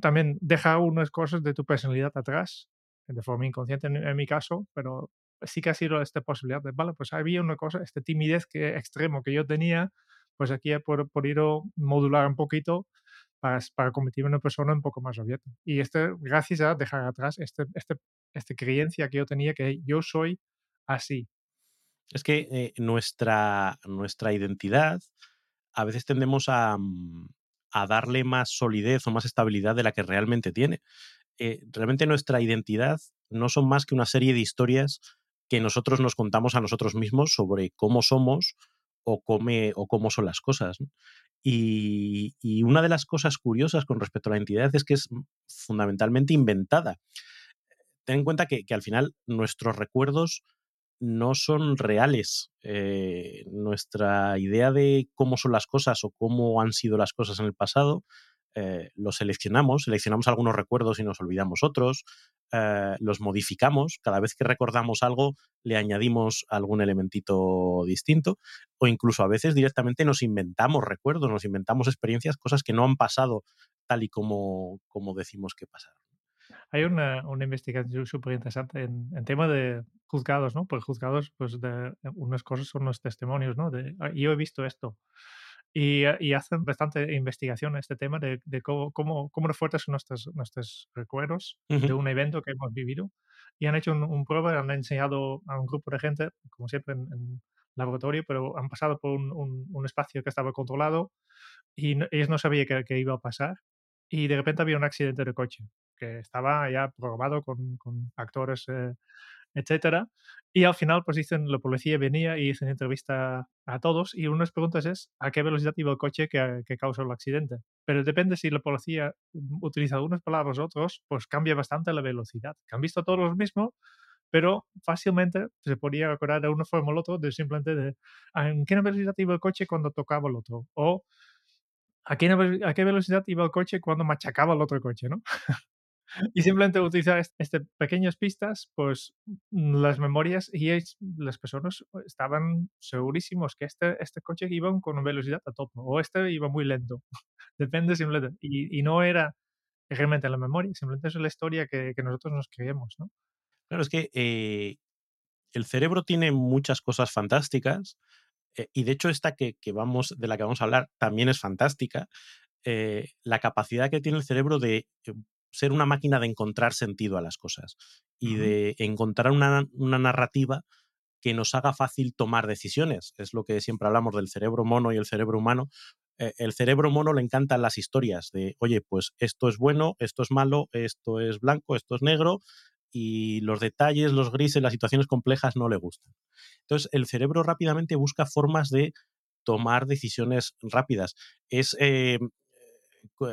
también dejar unas cosas de tu personalidad atrás, de forma inconsciente en, en mi caso, pero sí que ha sido esta posibilidad de, vale, pues había una cosa, esta timidez que, extremo que yo tenía, pues aquí he podido modular un poquito para, para convertirme en una persona un poco más abierta. Y este, gracias a dejar atrás este, este, esta creencia que yo tenía que yo soy así. Es que eh, nuestra, nuestra identidad a veces tendemos a, mm, a darle más solidez o más estabilidad de la que realmente tiene. Eh, realmente nuestra identidad no son más que una serie de historias que nosotros nos contamos a nosotros mismos sobre cómo somos o, come- o cómo son las cosas. Y, una de las cosas curiosas con respecto a la identidad es que es fundamentalmente inventada. Ten en cuenta que, que al final nuestros recuerdos no son reales. Eh, nuestra idea de cómo son las cosas o cómo han sido las cosas en el pasado, eh, lo seleccionamos, seleccionamos algunos recuerdos y nos olvidamos otros, eh, los modificamos, cada vez que recordamos algo le añadimos algún elementito distinto o incluso a veces directamente nos inventamos recuerdos, nos inventamos experiencias, cosas que no han pasado tal y como, como decimos que pasaron. Hay una, una investigación súper interesante en, en tema de juzgados, ¿no? Porque juzgados, pues de unas cosas son los testimonios, ¿no? De, "Ah, yo he visto esto. Y, eh, y hacen bastante investigación en este tema de, de cómo, cómo, cómo de fuertes son nuestros, nuestros recuerdos de Ujú. un evento que hemos vivido. Y han hecho un, un prueba, han enseñado a un grupo de gente, como siempre en, en laboratorio, pero han pasado por un, un- un espacio que estaba controlado y no- ellos no sabían qué iba a pasar. Y de repente había un accidente de coche que estaba ya programado con, con actores eh, etcétera. Y al final, pues dicen, la policía venía y hacen entrevista a todos y una de las preguntas es a qué velocidad iba el coche que, que causó el accidente. Pero depende si la policía utiliza algunas palabras u otros, pues cambia bastante la velocidad. Que han visto todos los mismos, pero fácilmente se podía acordar de una forma o la otra de simplemente de en qué velocidad iba el coche cuando tocaba el otro o a qué, a qué velocidad iba el coche cuando machacaba el otro coche, ¿no? Y simplemente utilizar este, pequeñas pistas, pues las memorias y las personas estaban segurísimos que este, este coche iba con velocidad a tope o este iba muy lento. Depende simplemente. Y, y, no era realmente la memoria, simplemente es la historia que, que nosotros nos creemos, ¿no? Claro, es que eh, el cerebro tiene muchas cosas fantásticas eh, y de hecho esta que, vamos, de la que vamos a hablar también es fantástica. Eh, la capacidad que tiene el cerebro de ser una máquina de encontrar sentido a las cosas y de encontrar una, una, narrativa que nos haga fácil tomar decisiones. Es lo que siempre hablamos del cerebro mono y el cerebro humano. el cerebro mono le encantan las historias de, oye, pues esto es bueno, esto es malo, esto es blanco, esto es negro, y los detalles, los grises, las situaciones complejas no le gustan. Entonces, el cerebro rápidamente busca formas de tomar decisiones rápidas. Es eh,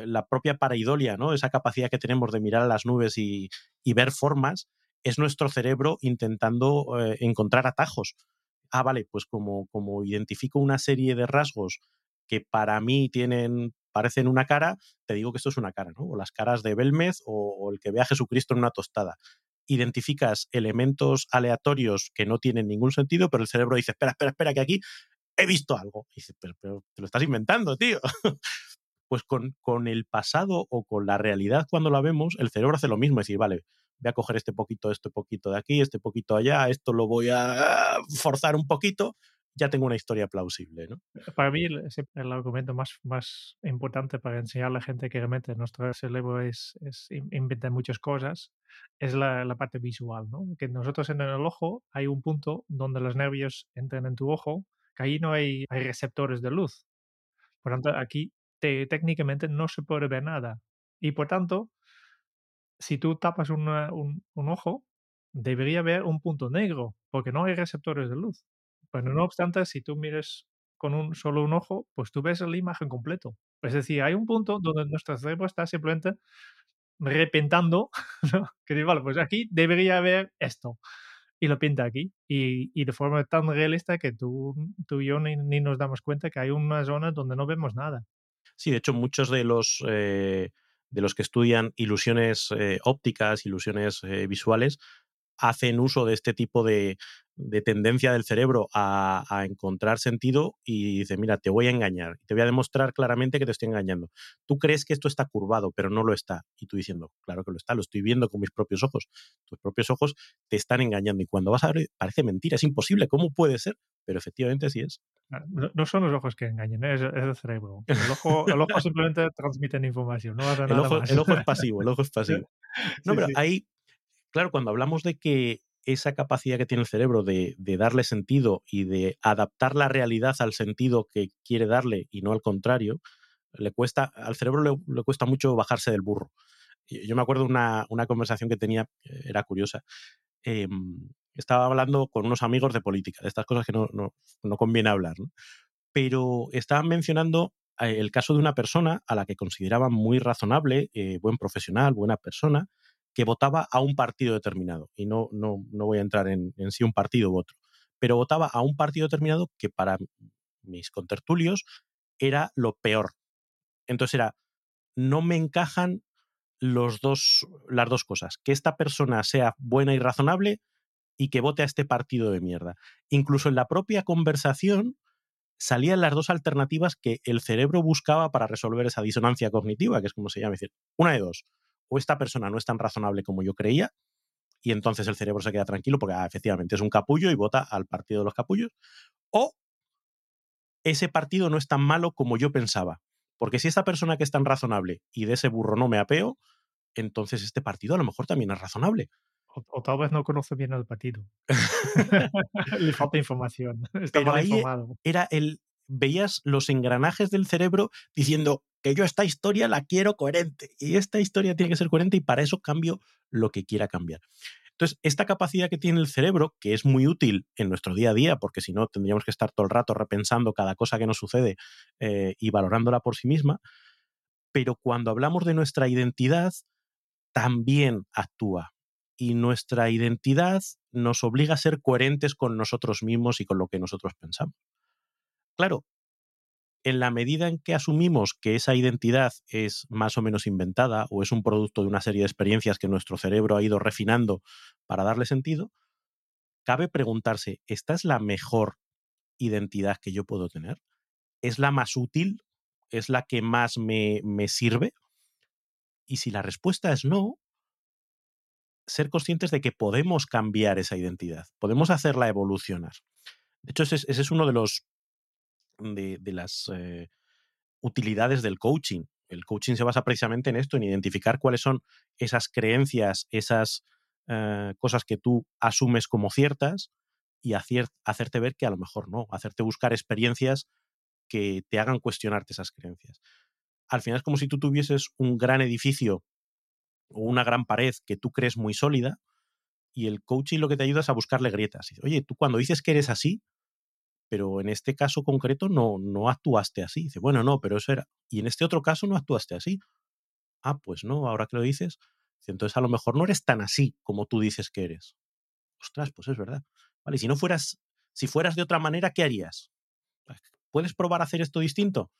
la propia paraidolia, ¿no? Esa capacidad que tenemos de mirar a las nubes y, ver formas, es nuestro cerebro intentando eh, encontrar atajos. Ah, vale, pues como, como identifico una serie de rasgos que para mí tienen parecen una cara, te digo que esto es una cara, ¿no? O las caras de Belmez o, el que ve a Jesucristo en una tostada identificas elementos aleatorios que no tienen ningún sentido, pero el cerebro dice, espera, espera, espera, que aquí he visto algo. Y dice, pero, te lo estás inventando, tío. pues con, con, el pasado o con la realidad cuando la vemos, el cerebro hace lo mismo, es decir, vale, voy a coger este poquito, este poquito de aquí, este poquito allá, esto lo voy a forzar un poquito ya tengo una historia plausible. ¿no? Para mí, el, el, argumento más, más importante para enseñar a la gente que realmente nuestro cerebro es, es inventa muchas cosas es la, la, parte visual. ¿no? Que nosotros en el ojo hay un punto donde los nervios entran en tu ojo, que ahí no hay, hay receptores de luz. Por tanto, aquí te, técnicamente no se puede ver nada. Y por tanto, si tú tapas una, un, un ojo, debería haber un punto negro, porque no hay receptores de luz. Pero no obstante, si tú mires con un solo un ojo, pues tú ves la imagen completo. Es decir, hay un punto donde nuestro cerebro está simplemente repintando, ¿no? que dice, vale, pues aquí debería haber esto. Y lo pinta aquí. Y, y de forma tan realista que tú, tú y yo ni, ni, nos damos cuenta que hay una zona donde no vemos nada. Sí, de hecho, muchos de los, eh, de los que estudian ilusiones eh, ópticas, ilusiones eh, visuales, hacen uso de este tipo de, de tendencia del cerebro a, a, encontrar sentido y dice, mira, te voy a engañar, te voy a demostrar claramente que te estoy engañando. Tú crees que esto está curvado, pero no lo está. Y tú diciendo, claro que lo está, lo estoy viendo con mis propios ojos. Tus propios ojos te están engañando y cuando vas a ver, parece mentira, es imposible, ¿cómo puede ser? Pero efectivamente sí es. No, son los ojos que engañan, es, es, el cerebro. El ojo, el ojo simplemente transmite información, no el, ojo, el ojo es pasivo, el ojo es pasivo. No, sí, pero sí. ahí, claro, cuando hablamos de que esa capacidad que tiene el cerebro de, de, darle sentido y de adaptar la realidad al sentido que quiere darle y no al contrario, le cuesta, al cerebro le, le cuesta mucho bajarse del burro. Yo me acuerdo una, una conversación que tenía, era curiosa. Eh, estaba hablando con unos amigos de política, de estas cosas que no, no, no conviene hablar, ¿no? pero estaban mencionando eh, el caso de una persona a la que consideraban muy razonable, eh, buen profesional, buena persona, que votaba a un partido determinado. Y no, no, no voy a entrar en, en si un partido u otro, pero votaba a un partido determinado que para mis contertulios era lo peor. Entonces era, no me encajan los dos, las dos cosas, que esta persona sea buena y razonable y que vote a este partido de mierda. Incluso en la propia conversación salían las dos alternativas que el cerebro buscaba para resolver esa disonancia cognitiva, que es como se llama. Decir, una de dos, o esta persona no es tan razonable como yo creía, y entonces el cerebro se queda tranquilo porque ah, efectivamente es un capullo y vota al partido de los capullos, o ese partido no es tan malo como yo pensaba, porque si esta persona que es tan razonable y de ese burro no me apeo, entonces este partido a lo mejor también es razonable. O, o tal vez no conoce bien el partido. Le falta información. Está Pero mal ahí informado. era el veías los engranajes del cerebro diciendo que yo esta historia la quiero coherente y esta historia tiene que ser coherente y para eso cambio lo que quiera cambiar. Entonces, esta capacidad que tiene el cerebro, que es muy útil en nuestro día a día, porque si no tendríamos que estar todo el rato repensando cada cosa que nos sucede eh, y valorándola por sí misma, pero cuando hablamos de nuestra identidad, también actúa. Y nuestra identidad nos obliga a ser coherentes con nosotros mismos y con lo que nosotros pensamos. Claro, en la medida en que asumimos que esa identidad es más o menos inventada o es un producto de una serie de experiencias que nuestro cerebro ha ido refinando para darle sentido, cabe preguntarse, ¿esta es la mejor identidad que yo puedo tener? ¿Es la más útil? ¿Es la que más me, me sirve? Y si la respuesta es no, ser conscientes de que podemos cambiar esa identidad, podemos hacerla evolucionar. De hecho, ese, ese es uno de los de, las eh, utilidades del coaching. El coaching se basa precisamente en esto, en identificar cuáles son esas creencias, esas eh, cosas que tú asumes como ciertas y hacerte ver que a lo mejor no, hacerte buscar experiencias que te hagan cuestionarte esas creencias. Al final es como si tú tuvieses un gran edificio o una gran pared que tú crees muy sólida y el coaching lo que te ayuda es a buscarle grietas. Oye, tú cuando dices que eres así, pero en este caso concreto no, no actuaste así. Dice, bueno, no, pero eso era. Y en este otro caso no actuaste así. Ah, pues no, ahora que lo dices, entonces a lo mejor no eres tan así como tú dices que eres. Ostras, pues es verdad. Vale, y si no fueras, si fueras de otra manera, ¿qué harías? ¿Puedes probar a hacer esto distinto?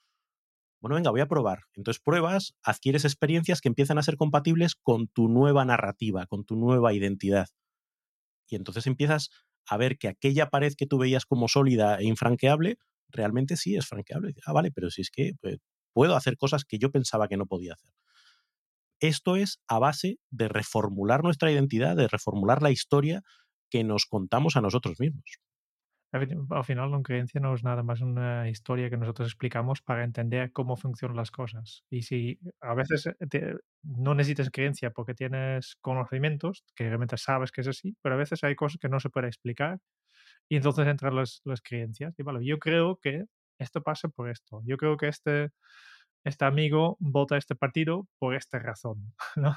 Bueno, venga, voy a probar. Entonces pruebas, adquieres experiencias que empiezan a ser compatibles con tu nueva narrativa, con tu nueva identidad. Y entonces empiezas a ver que aquella pared que tú veías como sólida e infranqueable, realmente sí es franqueable. Ah, vale, pero si es que pues, puedo hacer cosas que yo pensaba que no podía hacer. Esto es a base de reformular nuestra identidad, de reformular la historia que nos contamos a nosotros mismos. Al final, la creencia no es nada más una historia que nosotros explicamos para entender cómo funcionan las cosas. Y si a veces eh, no necesitas creencia porque tienes conocimientos, que realmente sabes que es así, pero a veces hay cosas que no se puede explicar y entonces entran las, las creencias. Y vale, yo creo que esto pasa por esto. Yo creo que este, este amigo vota este partido por esta razón, ¿no?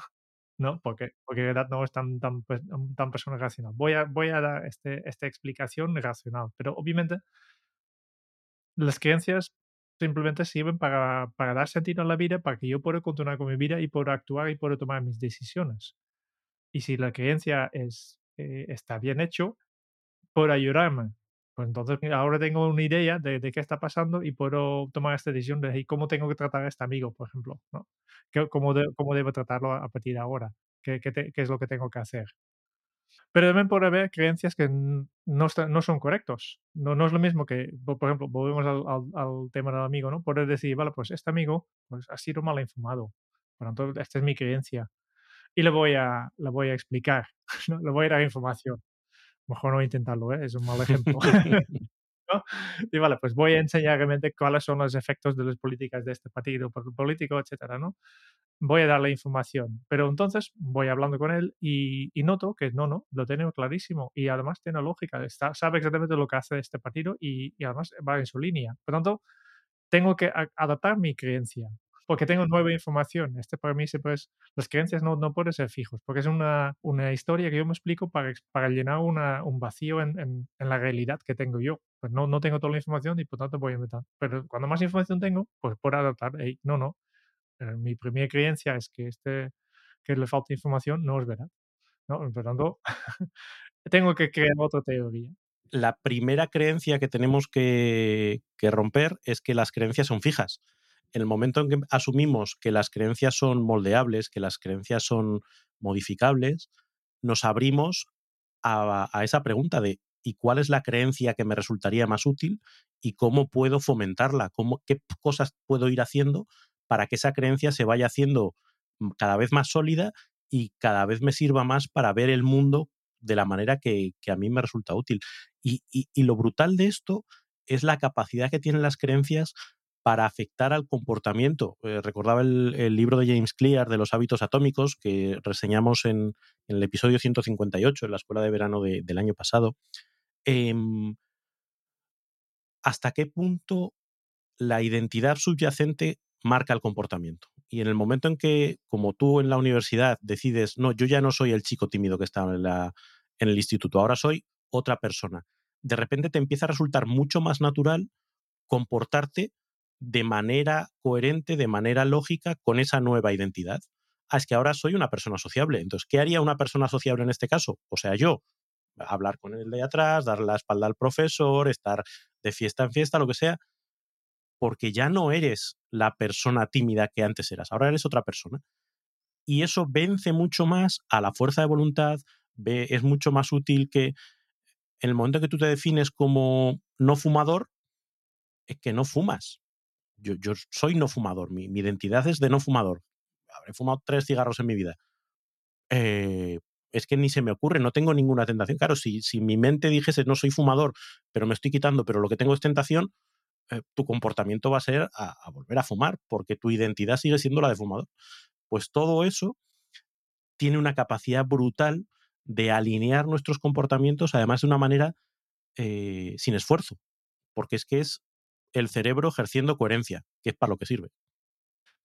¿No? Porque, porque no es tan, tan, pues, tan persona racional. Voy a, voy a dar este, esta explicación racional, pero obviamente las creencias simplemente sirven para, para, dar sentido a la vida, para que yo pueda continuar con mi vida y pueda actuar y pueda tomar mis decisiones. Y si la creencia es, eh, está bien hecho, por ayudarme. Pues entonces ahora tengo una idea de, de, qué está pasando y puedo tomar esta decisión de cómo tengo que tratar a este amigo, por ejemplo. ¿no? cómo, cómo debo tratarlo a partir de ahora, qué, qué, qué, es lo que tengo que hacer. Pero también puede haber creencias que no, no son correctos. No, no es lo mismo que, por ejemplo, volvemos al, al, al, tema del amigo, ¿no? Poder decir, vale, pues este amigo pues, ha sido mal informado. Por lo tanto, esta es mi creencia. Y le voy a, le voy a explicar, ¿no? le voy a dar información. Mejor no intentarlo, ¿eh? es un mal ejemplo. ¿no? Y vale, pues voy a enseñar realmente cuáles son los efectos de las políticas de este partido político, etcétera, ¿no? Voy a darle información, pero entonces voy hablando con él y, y noto que no, no, lo tiene clarísimo y además tiene lógica, está, sabe exactamente lo que hace este partido y, y además va en su línea. Por tanto, tengo que adaptar mi creencia porque tengo nueva información. Este para mí siempre las creencias no, no pueden ser fijos, porque es una, una historia que yo me explico para, para llenar una, un vacío en, en, en, la realidad que tengo yo. Pues no, no tengo toda la información y por tanto voy a inventar. Pero cuando más información tengo, pues puedo adaptar. Hey, no, no. Eh, mi primera creencia es que, este, que le falta información no es verdad. ¿no? Por tanto, tengo que crear otra teoría la primera creencia que tenemos que, que, romper es que las creencias son fijas en el momento en que asumimos que las creencias son moldeables, que las creencias son modificables, nos abrimos a, esa pregunta de ¿y cuál es la creencia que me resultaría más útil y cómo puedo fomentarla? Cómo, ¿Qué cosas puedo ir haciendo para que esa creencia se vaya haciendo cada vez más sólida y cada vez me sirva más para ver el mundo de la manera que, a mí me resulta útil? Y lo brutal de esto es la capacidad que tienen las creencias para afectar al comportamiento. Eh, recordaba el, libro de James Clear de los hábitos atómicos que reseñamos en, el episodio 158 en la escuela de verano de, del año pasado. Eh, ¿Hasta qué punto la identidad subyacente marca el comportamiento? Y en el momento en que, como tú en la universidad decides, no, yo ya no soy el chico tímido que estaba en el instituto, ahora soy otra persona, de repente te empieza a resultar mucho más natural comportarte de manera coherente, de manera lógica con esa nueva identidad. Ah, es que ahora soy una persona sociable. Entonces, ¿qué haría una persona sociable en este caso? O sea, yo, hablar con el de atrás, dar la espalda al profesor, estar de fiesta en fiesta, lo que sea, porque ya no eres la persona tímida que antes eras, ahora eres otra persona. Y eso vence mucho más a la fuerza de voluntad, es mucho más útil que en el momento que tú te defines como no fumador, es que no fumas. Yo, soy no fumador, mi, identidad es de no fumador. Habré fumado tres cigarros en mi vida. Eh, es que ni se me ocurre, no tengo ninguna tentación. Claro, si, si mi mente dijese no soy fumador, pero me estoy quitando, pero lo que tengo es tentación, eh, tu comportamiento va a ser a, a, volver a fumar, porque tu identidad sigue siendo la de fumador. Pues todo eso tiene una capacidad brutal de alinear nuestros comportamientos, además de una manera eh, sin esfuerzo, porque es que es el cerebro ejerciendo coherencia, que es para lo que sirve.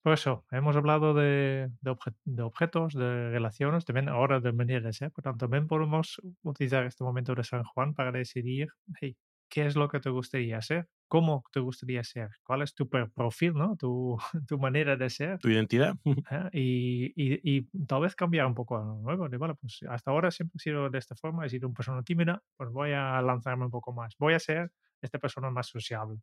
Por eso, hemos hablado de, de, obje, de, objetos, de relaciones, también ahora de maneras, ¿eh? pero también podemos utilizar este momento de San Juan para decidir, hey, ¿qué es lo que te gustaría ser? ¿Cómo te gustaría ser? ¿Cuál es tu perfil, ¿no? tu, tu manera de ser? Tu identidad. ¿Eh? Y, y, y, tal vez cambiar un poco a lo nuevo. De, vale, pues hasta ahora siempre he sido de esta forma, he sido una persona tímida, pues voy a lanzarme un poco más. Voy a ser esta persona más sociable.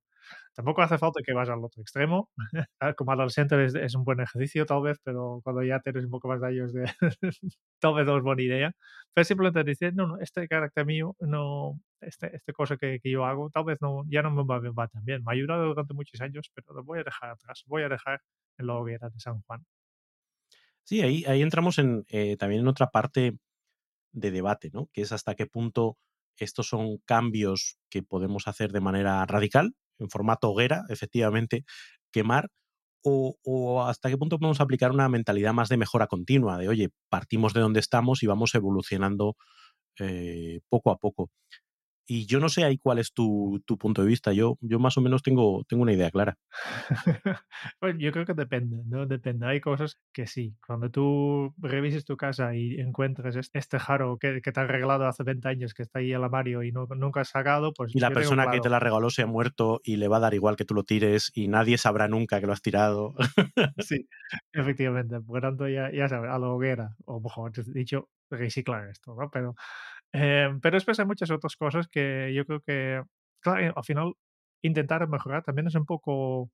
Tampoco hace falta que vayas al otro extremo. Como adolescente es, es, un buen ejercicio tal vez, pero cuando ya tienes un poco más de años, de tal vez no es buena idea. Pero simplemente decir, no, no, este carácter mío, no, este, esta cosa que, que, yo hago, tal vez no, ya no me va, me va tan bien. Me ha ayudado durante muchos años, pero lo voy a dejar atrás. Voy a dejar en la hoguera de San Juan. Sí, ahí, ahí entramos en, eh, también en otra parte de debate, ¿no? Que es hasta qué punto estos son cambios que podemos hacer de manera radical, en formato hoguera, efectivamente, quemar, o, hasta qué punto podemos aplicar una mentalidad más de mejora continua, de, oye, partimos de donde estamos y vamos evolucionando eh, poco a poco. Y yo no sé ahí cuál es tu, tu, punto de vista. Yo, yo más o menos tengo, tengo una idea clara. pues yo creo que depende, ¿no? Depende. Hay cosas que sí. Cuando tú revises tu casa y encuentres este jaro que, que te ha regalado hace 20 años, que está ahí el armario y no, nunca has sacado, pues... Y la persona claro. que te la regaló se ha muerto y le va a dar igual que tú lo tires y nadie sabrá nunca que lo has tirado. sí, efectivamente. Por tanto, ya, ya sabes, a la hoguera, o mejor dicho, reciclar esto, ¿no? Pero eh, pero después hay muchas otras cosas que yo creo que, claro, al final intentar mejorar también es un poco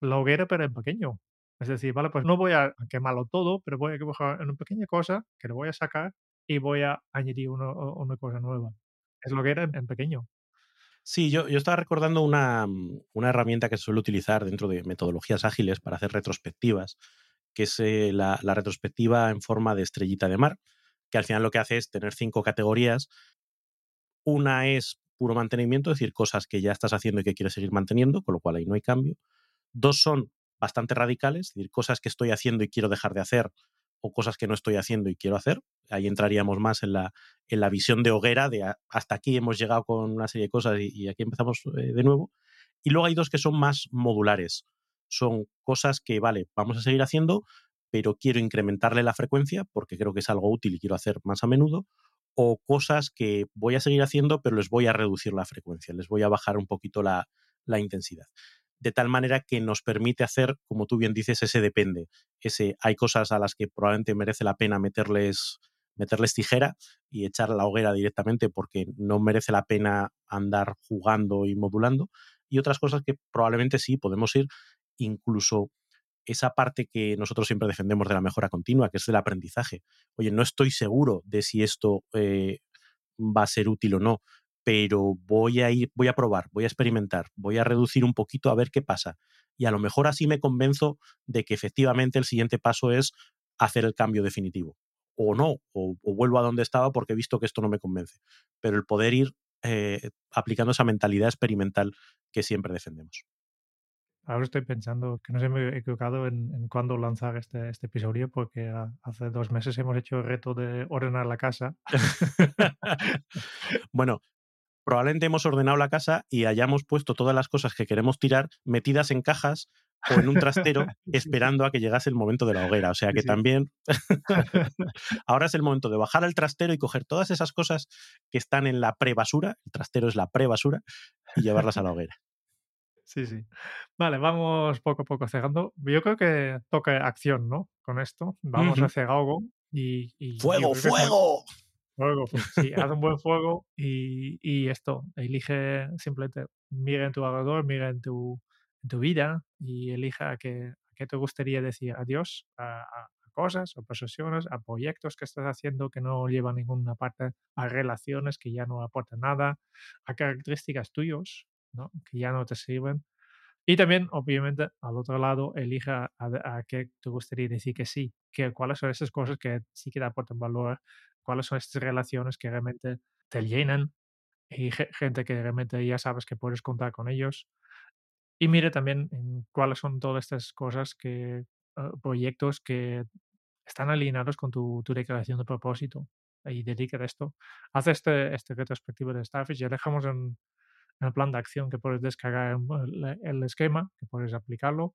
la hoguera, pero en pequeño. Es decir, vale, pues no voy a quemarlo todo, pero voy a mejorar en una pequeña cosa que lo voy a sacar y voy a añadir uno, una cosa nueva. Es lo que era en pequeño. Sí, yo, yo estaba recordando una, una, herramienta que se suele utilizar dentro de metodologías ágiles para hacer retrospectivas, que es eh, la, la retrospectiva en forma de estrellita de mar que al final lo que hace es tener cinco categorías. Una es puro mantenimiento, es decir, cosas que ya estás haciendo y que quieres seguir manteniendo, con lo cual ahí no hay cambio. Dos son bastante radicales, es decir, cosas que estoy haciendo y quiero dejar de hacer o cosas que no estoy haciendo y quiero hacer. Ahí entraríamos más en la, en la visión de hoguera, de a, hasta aquí hemos llegado con una serie de cosas y, y aquí empezamos eh, de nuevo. Y luego hay dos que son más modulares. Son cosas que, vale, vamos a seguir haciendo, pero quiero incrementarle la frecuencia porque creo que es algo útil y quiero hacer más a menudo, o cosas que voy a seguir haciendo, pero les voy a reducir la frecuencia, les voy a bajar un poquito la, la intensidad. De tal manera que nos permite hacer, como tú bien dices, ese depende. Ese, hay cosas a las que probablemente merece la pena meterles, meterles tijera y echar la hoguera directamente porque no merece la pena andar jugando y modulando. Y otras cosas que probablemente sí podemos ir incluso esa parte que nosotros siempre defendemos de la mejora continua, que es el aprendizaje. Oye, no estoy seguro de si esto eh, va a ser útil o no, pero voy a ir, voy a probar, voy a experimentar, voy a reducir un poquito a ver qué pasa. Y a lo mejor así me convenzo de que efectivamente el siguiente paso es hacer el cambio definitivo. O no, o, vuelvo a donde estaba porque he visto que esto no me convence. Pero el poder ir eh, aplicando esa mentalidad experimental que siempre defendemos. Ahora estoy pensando que no se me he equivocado en, en cuándo lanzar este, este episodio, porque a, hace dos meses hemos hecho el reto de ordenar la casa. bueno, probablemente hemos ordenado la casa y hayamos puesto todas las cosas que queremos tirar metidas en cajas o en un trastero esperando a que llegase el momento de la hoguera. O sea que también ahora es el momento de bajar al trastero y coger todas esas cosas que están en la pre-basura, el trastero es la pre-basura, y llevarlas a la hoguera. Sí, sí. Vale, vamos poco a poco cerrando. Yo creo que toca acción, ¿no? Con esto. Vamos a hacer algo y... y ¡Fuego, fuego! Fuego, sí, haz un buen fuego y, y, esto, elige simplemente, mira en tu alrededor, mira en tu, en tu vida y elija a qué, qué te gustaría decir adiós a, a, cosas o posesiones, a proyectos que estás haciendo que no llevan ninguna parte, a relaciones que ya no aportan nada, a características tuyos que ya no te sirven. Y también, obviamente, al otro lado, elija a, qué te gustaría decir que sí, que, cuáles son esas cosas que sí que te aportan valor, cuáles son estas relaciones que realmente te llenan y gente que realmente ya sabes que puedes contar con ellos. Y mire también en cuáles son todas estas cosas que, uh, proyectos que están alineados con tu, tu declaración de propósito y dedica esto. Haz este, este retrospectivo de Starfish y dejamos en, el plan de acción que puedes descargar el, esquema, que puedes aplicarlo,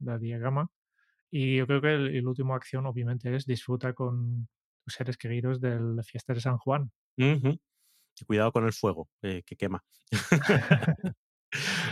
el diagrama. Y yo creo que el, último acción, obviamente, es disfrutar con tus seres queridos de la fiesta de San Juan. cuidado con el fuego, eh, que quema.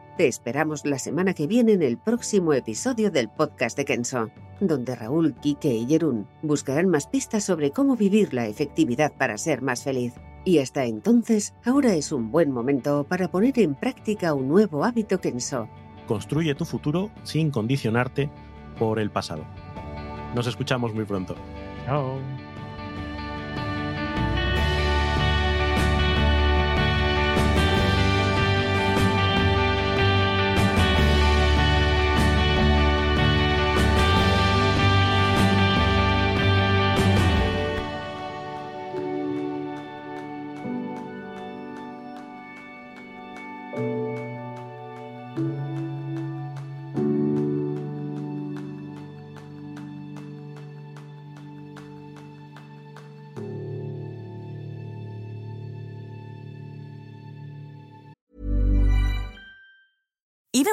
te esperamos la semana que viene en el próximo episodio del podcast de Kenso, donde Raúl, Kike y Jerún buscarán más pistas sobre cómo vivir la efectividad para ser más feliz. Y hasta entonces, ahora es un buen momento para poner en práctica un nuevo hábito Kenso. Construye tu futuro sin condicionarte por el pasado. Nos escuchamos muy pronto. Chao.